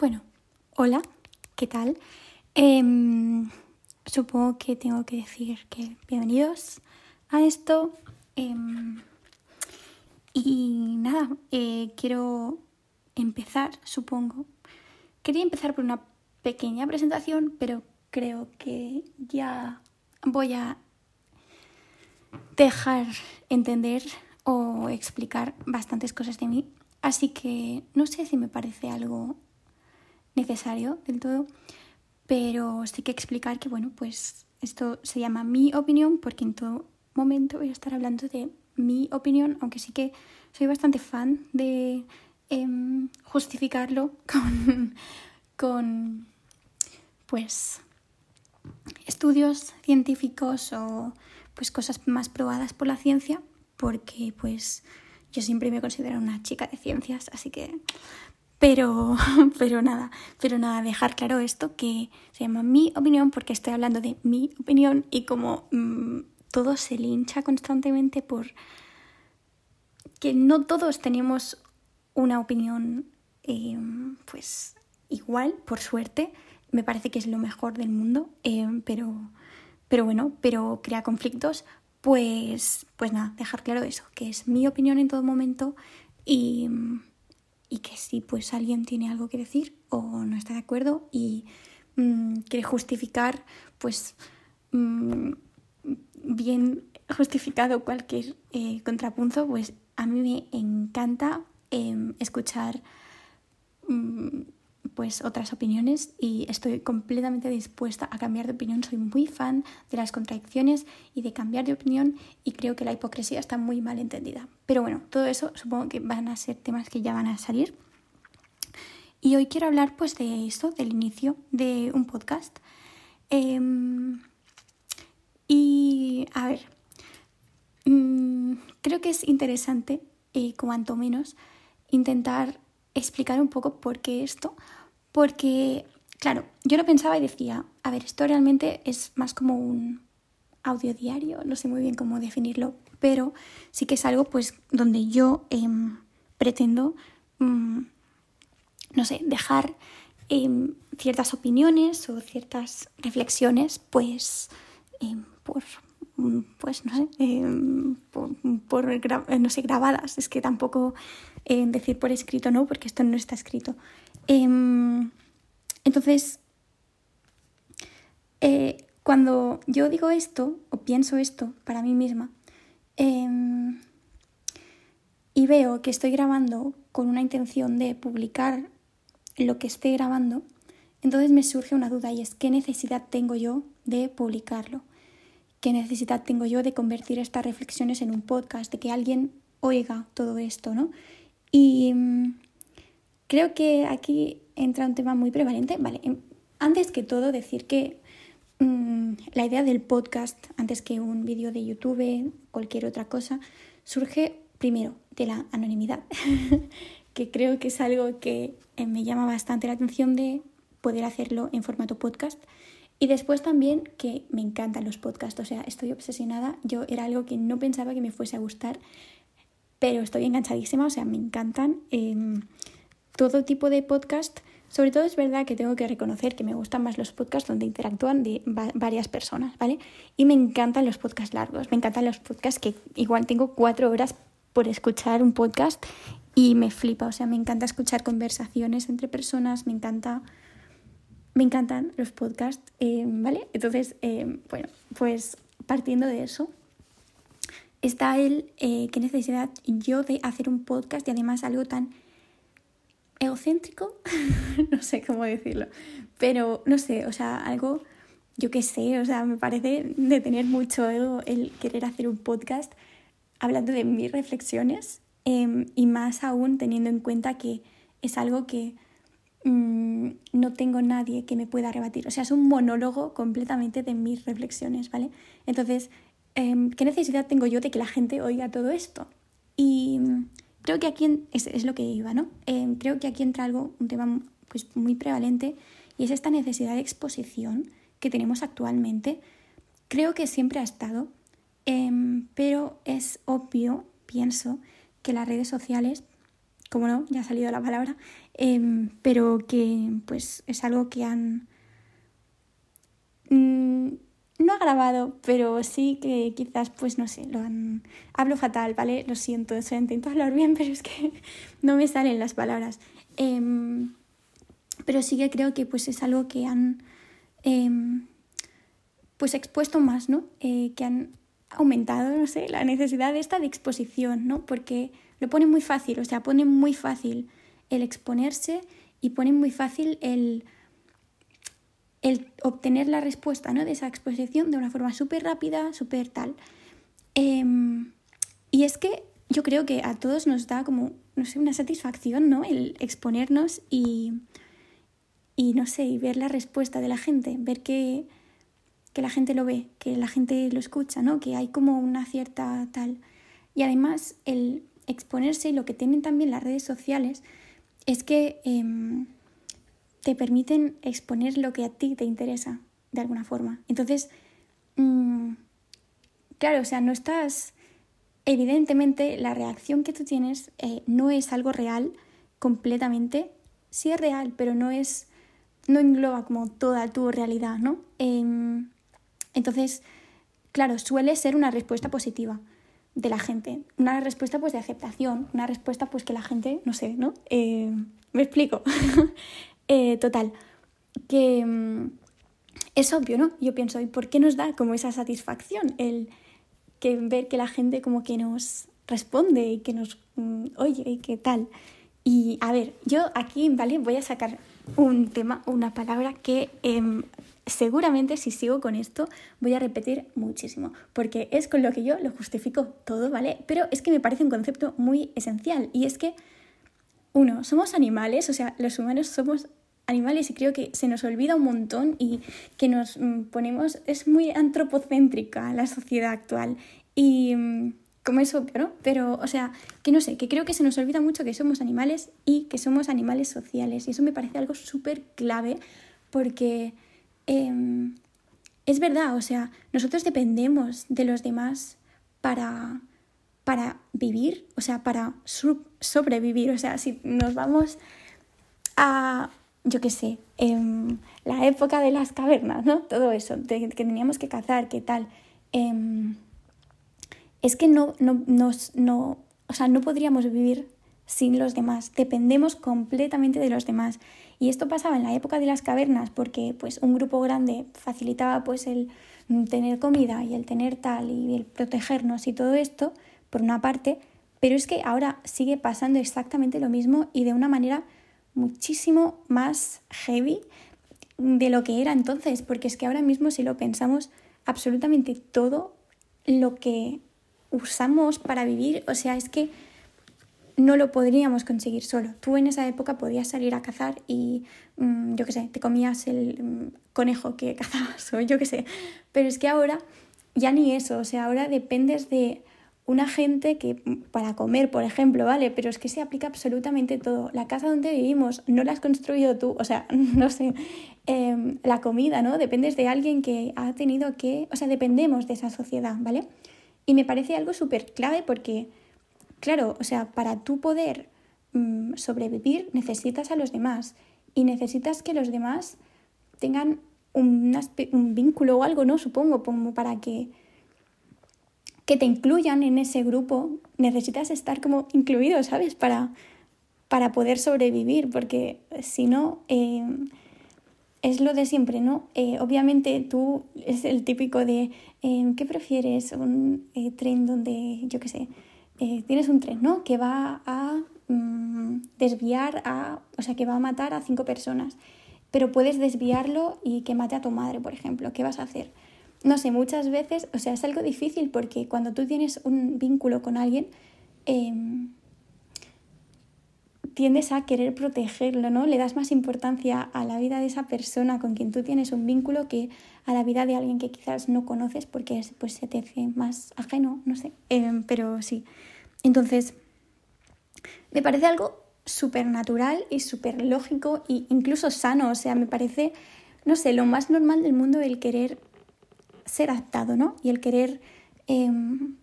Bueno, hola, ¿qué tal? Em, supongo que tengo que decir que bienvenidos a esto. Em, y nada, eh, quiero empezar, supongo. Quería empezar por una pequeña presentación, pero creo que ya voy a dejar entender o explicar bastantes cosas de mí. Así que no sé si me parece algo necesario del todo, pero sí que explicar que, bueno, pues esto se llama mi opinión porque en todo momento voy a estar hablando de mi opinión, aunque sí que soy bastante fan de em, justificarlo con, con, pues, estudios científicos o pues cosas más probadas por la ciencia, porque pues yo siempre me considero una chica de ciencias, así que pero, pero nada, pero nada, dejar claro esto que se llama mi opinión porque estoy hablando de mi opinión y como mm, todo se lincha constantemente por que no todos tenemos una opinión em, pues igual, por suerte, me parece que es lo mejor del mundo, em, pero, pero bueno, pero crea conflictos, pues, pues nada, dejar claro eso, que es mi opinión en todo momento y y que si pues alguien tiene algo que decir o no está de acuerdo y mm, quiere justificar pues mm, bien justificado cualquier eh, contrapunto, pues a mí me encanta em, escuchar mm, pues otras opiniones y estoy completamente dispuesta a cambiar de opinión. Soy muy fan de las contradicciones y de cambiar de opinión y creo que la hipocresía está muy mal entendida. Pero bueno, todo eso supongo que van a ser temas que ya van a salir. Y hoy quiero hablar pues de esto, del inicio de un podcast. Em, y a ver, mm, creo que es interesante, y cuanto menos, intentar explicar un poco por qué esto, porque, claro, yo lo pensaba y decía, a ver, esto realmente es más como un audio diario, no sé muy bien cómo definirlo, pero sí que es algo pues donde yo em, pretendo, mm, no sé, dejar em, ciertas opiniones o ciertas reflexiones pues em, por pues no sé, por, por, no sé, grabadas. Es que tampoco decir por escrito, ¿no? Porque esto no está escrito. Em, entonces, eh, cuando yo digo esto o pienso esto para mí misma em, y veo que estoy grabando con una intención de publicar lo que esté grabando, entonces me surge una duda y es qué necesidad tengo yo de publicarlo, qué necesidad tengo yo de convertir estas reflexiones en un podcast, de que alguien oiga todo esto, ¿no? Y Creo que aquí entra un tema muy prevalente. Vale, em, antes que todo decir que mm, la idea del podcast, antes que un vídeo de YouTube, cualquier otra cosa, surge primero de la anonimidad, que creo que es algo que eh, me llama bastante la atención de poder hacerlo en formato podcast. Y después también que me encantan los podcasts, o sea, estoy obsesionada. Yo era algo que no pensaba que me fuese a gustar, pero estoy enganchadísima, o sea, me encantan. Em, todo tipo de podcast. Sobre todo es verdad que tengo que reconocer que me gustan más los podcasts donde interactúan de varias personas, ¿vale? Y me encantan los podcasts largos, me encantan los podcasts que igual tengo cuatro horas por escuchar un podcast y me flipa, o sea, me encanta escuchar conversaciones entre personas, me encanta, me encantan los podcasts, eh, ¿vale? Entonces, eh, bueno, pues partiendo de eso, está el eh, qué necesidad yo de hacer un podcast y además algo tan egocéntrico, no sé cómo decirlo, pero no sé, o sea, algo, yo qué sé, o sea, me parece de tener mucho ego el querer hacer un podcast hablando de mis reflexiones em, y más aún teniendo en cuenta que es algo que mm, no tengo nadie que me pueda rebatir, o sea, es un monólogo completamente de mis reflexiones, ¿vale? Entonces, em, ¿qué necesidad tengo yo de que la gente oiga todo esto? Y Creo que aquí es, lo que iba, ¿no? Eh, creo que aquí entra algo, un tema pues, muy prevalente y es esta necesidad de exposición que tenemos actualmente. Creo que siempre ha estado, em, pero es obvio, pienso, que las redes sociales, como no, ya ha salido la palabra, em, pero que pues es algo que han... Mm, no ha grabado, pero sí que quizás, pues no sé, lo han... Hablo fatal, ¿vale? Lo siento, intento hablar bien, pero es que no me salen las palabras. Em, pero sí que creo que pues es algo que han em, pues expuesto más, ¿no? Eh, que han aumentado, no sé, la necesidad esta de exposición, ¿no? Porque lo ponen muy fácil, o sea, ponen muy fácil el exponerse y ponen muy fácil el el obtener la respuesta ¿no? de esa exposición de una forma súper rápida, súper tal. Em, y es que yo creo que a todos nos da como, no sé, una satisfacción, ¿no? El exponernos y, y no sé, y ver la respuesta de la gente, ver que, que la gente lo ve, que la gente lo escucha, ¿no? Que hay como una cierta tal. Y además el exponerse y lo que tienen también las redes sociales es que... Em, te permiten exponer lo que a ti te interesa de alguna forma. Entonces, mm, claro, o sea, no estás, evidentemente la reacción que tú tienes eh, no es algo real completamente, sí es real, pero no es, no engloba como toda tu realidad, ¿no? Em, entonces, claro, suele ser una respuesta positiva de la gente, una respuesta pues de aceptación, una respuesta pues que la gente, no sé, ¿no? Eh, me explico. Eh, total, que mm, es obvio, ¿no? Yo pienso, ¿y por qué nos da como esa satisfacción el que ver que la gente como que nos responde y que nos mm, oye y qué tal? Y a ver, yo aquí, ¿vale? Voy a sacar un tema, una palabra que em, seguramente si sigo con esto voy a repetir muchísimo, porque es con lo que yo lo justifico todo, ¿vale? Pero es que me parece un concepto muy esencial y es que, uno, somos animales, o sea, los humanos somos animales y creo que se nos olvida un montón y que nos mm, ponemos, es muy antropocéntrica la sociedad actual y mm, como es obvio, ¿no? Pero, o sea, que no sé, que creo que se nos olvida mucho que somos animales y que somos animales sociales y eso me parece algo súper clave porque em, es verdad, o sea, nosotros dependemos de los demás para, para vivir, o sea, para sobrevivir, o sea, si nos vamos a yo qué sé, en la época de las cavernas, ¿no? Todo eso, que teníamos que cazar, qué tal. Em, es que no, no, nos, no, o sea, no podríamos vivir sin los demás, dependemos completamente de los demás. Y esto pasaba en la época de las cavernas porque pues un grupo grande facilitaba pues el tener comida y el tener tal y el protegernos y todo esto, por una parte, pero es que ahora sigue pasando exactamente lo mismo y de una manera muchísimo más heavy de lo que era entonces, porque es que ahora mismo si lo pensamos, absolutamente todo lo que usamos para vivir, o sea, es que no lo podríamos conseguir solo. Tú en esa época podías salir a cazar y, mm, yo qué sé, te comías el mm, conejo que cazabas o yo qué sé. Pero es que ahora ya ni eso, o sea, ahora dependes de una gente que para comer, por ejemplo, ¿vale? Pero es que se aplica absolutamente todo. La casa donde vivimos no la has construido tú, o sea, no sé, em, la comida, ¿no? Dependes de alguien que ha tenido que, o sea, dependemos de esa sociedad, ¿vale? Y me parece algo súper clave porque, claro, o sea, para tú poder mm, sobrevivir necesitas a los demás y necesitas que los demás tengan un, vínculo o algo, ¿no? Supongo, como para que que te incluyan en ese grupo, necesitas estar como incluido, ¿sabes? Para, para poder sobrevivir, porque si no, eh, es lo de siempre, ¿no? Eh, obviamente tú es el típico de, eh, ¿qué prefieres? Un tren donde, yo qué sé, tienes un tren, ¿no? Que va a mm, desviar a, o sea, que va a matar a cinco personas, pero puedes desviarlo y que mate a tu madre, por ejemplo, ¿qué vas a hacer? no sé, muchas veces, o sea, es algo difícil porque cuando tú tienes un vínculo con alguien, em, tiendes a querer protegerlo, ¿no? Le das más importancia a la vida de esa persona con quien tú tienes un vínculo que a la vida de alguien que quizás no conoces porque pues, se te hace más ajeno, no sé, em, pero sí. Entonces, me parece algo súper natural y súper lógico e incluso sano, o sea, me parece, no sé, lo más normal del mundo el querer ser adaptado, ¿no? Y el querer, em,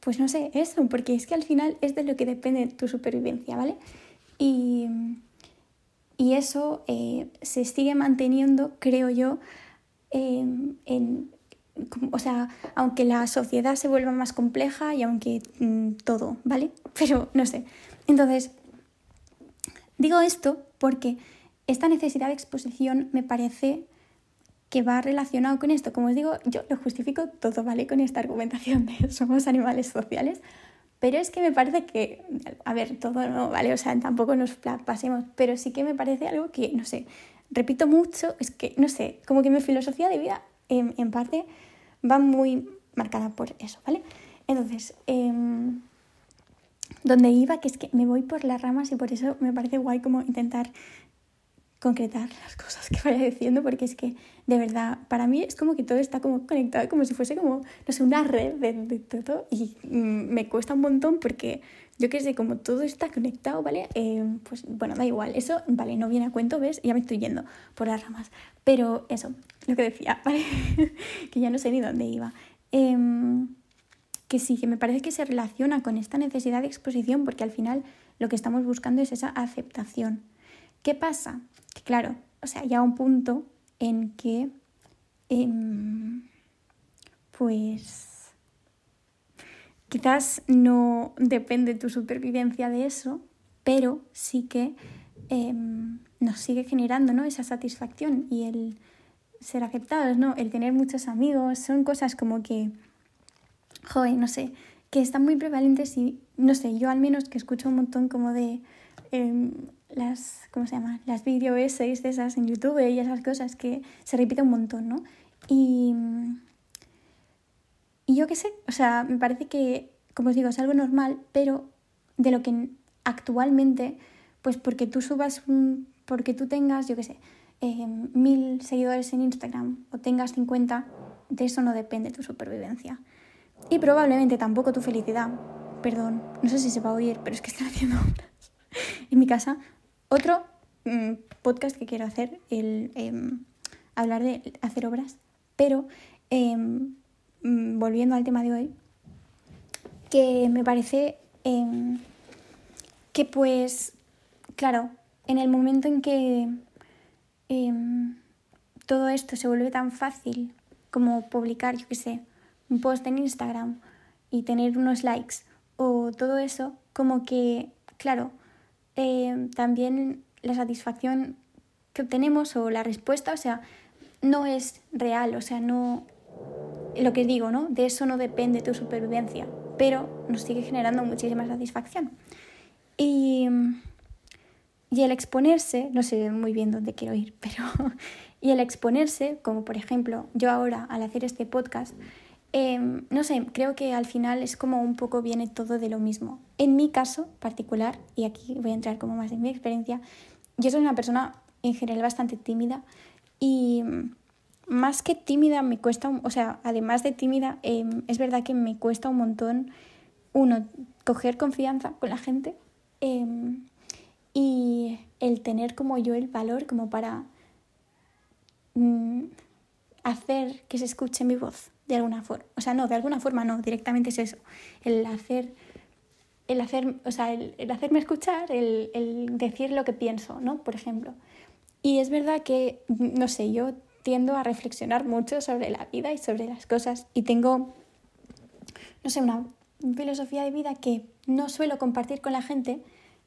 pues no sé, eso, porque es que al final es de lo que depende tu supervivencia, ¿vale? Y, Y eso eh, se sigue manteniendo, creo yo, em, en, o sea, aunque la sociedad se vuelva más compleja y aunque mm, todo, ¿vale? Pero no sé. Entonces, digo esto porque esta necesidad de exposición me parece que va relacionado con esto. Como os digo, yo lo justifico todo, ¿vale? Con esta argumentación de somos animales sociales. Pero es que me parece que, a ver, todo no, ¿vale? O sea, tampoco nos pasemos, pero sí que me parece algo que, no sé, repito mucho, es que, no sé, como que mi filosofía de vida, en, parte, va muy marcada por eso, ¿vale? Entonces, em, donde iba, que es que me voy por las ramas y por eso me parece guay como intentar concretar las cosas que vaya diciendo, porque es que de verdad, para mí es como que todo está como conectado, como si fuese como, no sé, una red de, todo y mm, me cuesta un montón porque yo qué sé, como todo está conectado, ¿vale? Eh, pues bueno, da igual, eso, vale, no viene a cuento, ¿ves? Ya me estoy yendo por las ramas, pero eso, lo que decía, ¿vale? que ya no sé ni dónde iba. Em, que sí, que me parece que se relaciona con esta necesidad de exposición porque al final lo que estamos buscando es esa aceptación. ¿Qué pasa? Claro, o sea, ya un punto en que, em, pues, quizás no depende tu supervivencia de eso, pero sí que em, nos sigue generando ¿no? esa satisfacción y el ser aceptados, ¿no? el tener muchos amigos, son cosas como que, joder, no sé, que están muy prevalentes y, no sé, yo al menos que escucho un montón como de em, las, ¿cómo se llama? Las video essays de esas en YouTube y esas cosas que se repiten un montón, ¿no? Y, y yo qué sé, o sea, me parece que, como os digo, es algo normal, pero de lo que actualmente, pues porque tú subas un, porque tú tengas, yo qué sé, eh, mil seguidores en Instagram o tengas 50, de eso no depende tu supervivencia. Y probablemente tampoco tu felicidad. Perdón, no sé si se va a oír, pero es que estoy haciendo en mi casa otro mm, podcast que quiero hacer, el em, hablar de hacer obras, pero em, mm, volviendo al tema de hoy, que me parece em, que pues, claro, en el momento en que todo esto se vuelve tan fácil como publicar, yo qué sé, un post en Instagram y tener unos likes o todo eso, como que, claro, eh, también la satisfacción que obtenemos o la respuesta, o sea, no es real, o sea, no... Lo que digo, ¿no? De eso no depende tu supervivencia, pero nos sigue generando muchísima satisfacción. Y, y el exponerse, no sé muy bien dónde quiero ir, pero... Y el exponerse, como por ejemplo yo ahora al hacer este podcast, Em, no sé, creo que al final es como un poco viene todo de lo mismo. En mi caso particular, y aquí voy a entrar como más en mi experiencia, yo soy una persona en general bastante tímida y más que tímida me cuesta, o sea, además de tímida, em, es verdad que me cuesta un montón, uno, coger confianza con la gente em, y el tener como yo el valor como para mm, hacer que se escuche mi voz de alguna forma. O sea, no, de alguna forma no, directamente es eso. El hacer, el hacer, o sea, el, hacerme escuchar, el, el, decir lo que pienso, ¿no? Por ejemplo. Y es verdad que, no sé, yo tiendo a reflexionar mucho sobre la vida y sobre las cosas y tengo, no sé, una filosofía de vida que no suelo compartir con la gente,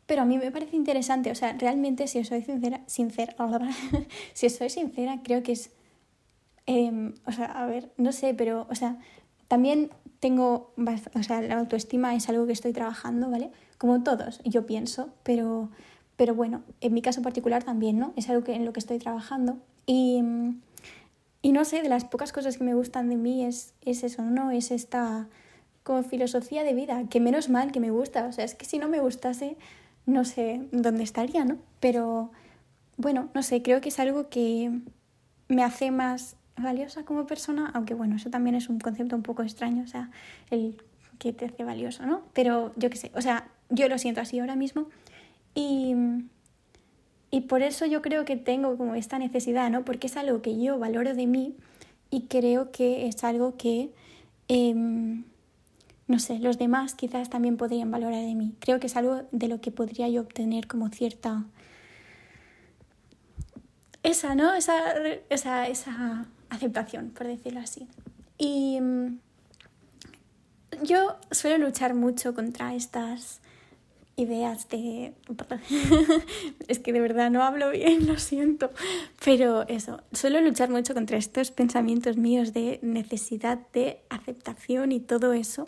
pero a mí me parece interesante. O sea, realmente, si os soy sincera, sincera si os soy sincera, creo que es Em, o sea, a ver, no sé, pero, o sea, también tengo, o sea, la autoestima es algo que estoy trabajando, ¿vale? Como todos, yo pienso, pero, pero bueno, en mi caso particular también, ¿no? Es algo que, en lo que estoy trabajando. Y, y no sé, de las pocas cosas que me gustan de mí es, es eso, ¿no? Es esta como filosofía de vida, que menos mal que me gusta, o sea, es que si no me gustase, no sé dónde estaría, ¿no? Pero bueno, no sé, creo que es algo que me hace más valiosa como persona, aunque bueno, eso también es un concepto un poco extraño, o sea, el que te hace valioso, ¿no? Pero yo qué sé, o sea, yo lo siento así ahora mismo y, y por eso yo creo que tengo como esta necesidad, ¿no? Porque es algo que yo valoro de mí y creo que es algo que, em, no sé, los demás quizás también podrían valorar de mí. Creo que es algo de lo que podría yo obtener como cierta esa, ¿no? Esa, esa, esa aceptación, por decirlo así. Y mm, yo suelo luchar mucho contra estas ideas de... es que de verdad no hablo bien, lo siento. Pero eso, suelo luchar mucho contra estos pensamientos míos de necesidad de aceptación y todo eso.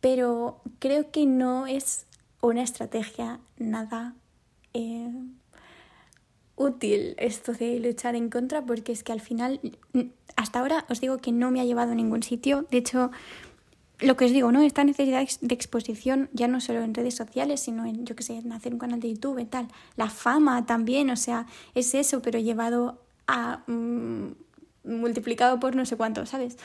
Pero creo que no es una estrategia nada eh, útil esto de luchar en contra porque es que al final, hasta ahora os digo que no me ha llevado a ningún sitio. De hecho, lo que os digo, ¿no? Esta necesidad de exposición, ya no solo en redes sociales, sino en, yo qué sé, en hacer un canal de YouTube tal. La fama también, o sea, es eso, pero llevado a. Mm, multiplicado por no sé cuánto, ¿sabes?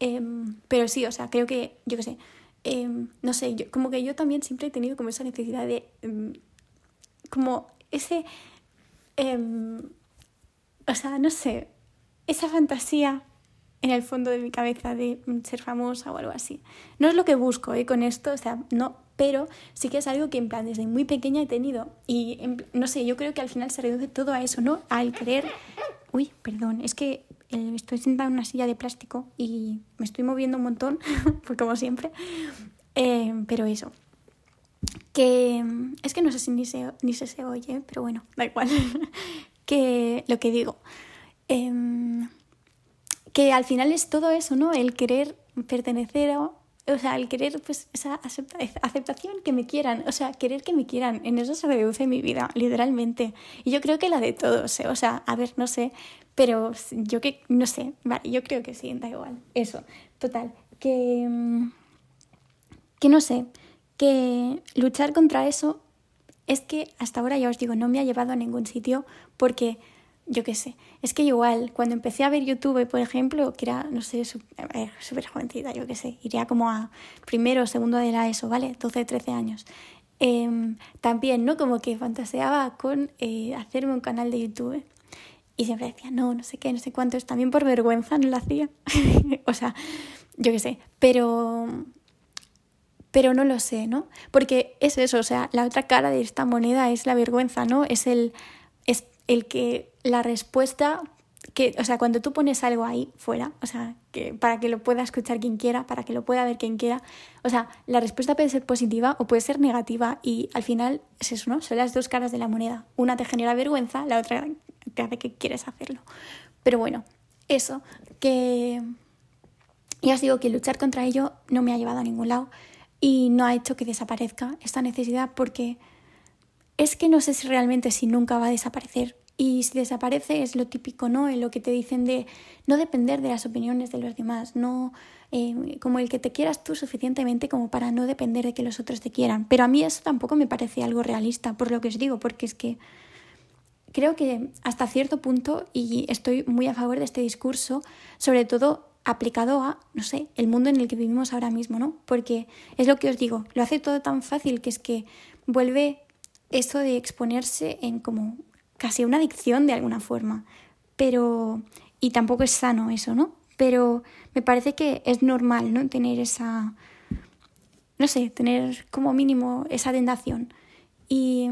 Em, pero sí, o sea, creo que, yo qué sé, em, no sé, yo, como que yo también siempre he tenido como esa necesidad de. Em, como ese. O sea, no sé, esa fantasía en el fondo de mi cabeza de ser famosa o algo así. No es lo que busco ¿eh? con esto, o sea, no, pero sí que es algo que en plan desde muy pequeña he tenido y no sé, yo creo que al final se reduce todo a eso, ¿no? Al querer... Uy, perdón, es que eh, estoy sentada en una silla de plástico y me estoy moviendo un montón, pues como siempre, eh, pero eso. Que es que no sé si ni se, ni se, se oye, pero bueno, da igual. que lo que digo. Eh, que al final es todo eso, ¿no? El querer pertenecer a, o sea, el querer pues esa aceptación que me quieran, o sea, querer que me quieran, en eso se reduce mi vida, literalmente. Y yo creo que la de todos, ¿eh? o sea, a ver, no sé, pero yo que, no sé, vale, yo creo que sí, da igual, eso, total, que, mm, que no sé, que luchar contra eso es que hasta ahora ya os digo, no me ha llevado a ningún sitio porque yo qué sé. Es que igual, cuando empecé a ver YouTube, por ejemplo, que era, no sé, súper jovencita, yo qué sé, iría como a primero o segundo de la ESO, ¿vale? 12, 13 años. Em, también, ¿no? Como que fantaseaba con eh, hacerme un canal de YouTube. Y siempre decía, no, no sé qué, no sé cuántos. También por vergüenza no lo hacía. o sea, yo qué sé. Pero, pero no lo sé, ¿no? Porque es eso, o sea, la otra cara de esta moneda es la vergüenza, ¿no? Es el, es el que la respuesta que, o sea, cuando tú pones algo ahí fuera, o sea, que para que lo pueda escuchar quien quiera, para que lo pueda ver quien quiera, o sea, la respuesta puede ser positiva o puede ser negativa y al final es eso, ¿no? Son las dos caras de la moneda. Una te genera vergüenza, la otra te hace que quieres hacerlo. Pero bueno, eso, que ya os digo que luchar contra ello no me ha llevado a ningún lado y no ha hecho que desaparezca esta necesidad porque es que no sé si realmente si nunca va a desaparecer y si desaparece es lo típico, ¿no? En lo que te dicen de no depender de las opiniones de los demás, no eh, como el que te quieras tú suficientemente como para no depender de que los otros te quieran. Pero a mí eso tampoco me parece algo realista, por lo que os digo, porque es que creo que hasta cierto punto, y estoy muy a favor de este discurso, sobre todo aplicado a, no sé, el mundo en el que vivimos ahora mismo, ¿no? Porque es lo que os digo, lo hace todo tan fácil que es que vuelve eso de exponerse en como casi una adicción de alguna forma. Pero, y tampoco es sano eso, ¿no? Pero me parece que es normal, ¿no? Tener esa, no sé, tener como mínimo esa tentación. Y,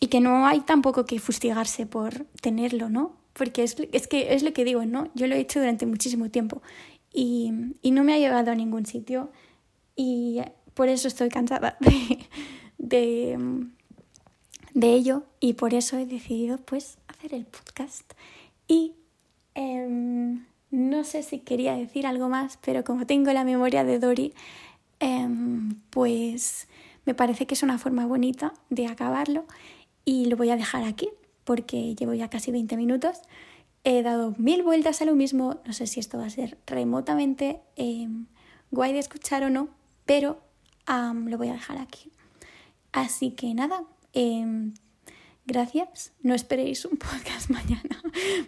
y que no hay tampoco que fustigarse por tenerlo, ¿no? Porque es, es, que es lo que digo, ¿no? Yo lo he hecho durante muchísimo tiempo y, y no me ha llevado a ningún sitio y por eso estoy cansada de de ello y por eso he decidido pues hacer el podcast. Y em, no sé si quería decir algo más, pero como tengo la memoria de Dory, em, pues me parece que es una forma bonita de acabarlo y lo voy a dejar aquí porque llevo ya casi 20 minutos. He dado mil vueltas a lo mismo, no sé si esto va a ser remotamente em, guay de escuchar o no, pero lo voy a dejar aquí. Así que nada, Em, gracias. No esperéis un podcast mañana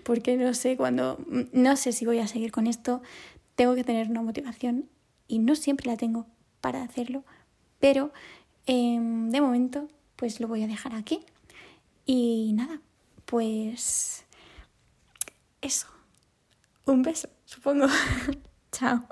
porque no sé cuándo, no sé si voy a seguir con esto. Tengo que tener una motivación y no siempre la tengo para hacerlo, pero em, de momento pues lo voy a dejar aquí. Y nada, pues eso. Un beso, supongo. Chao.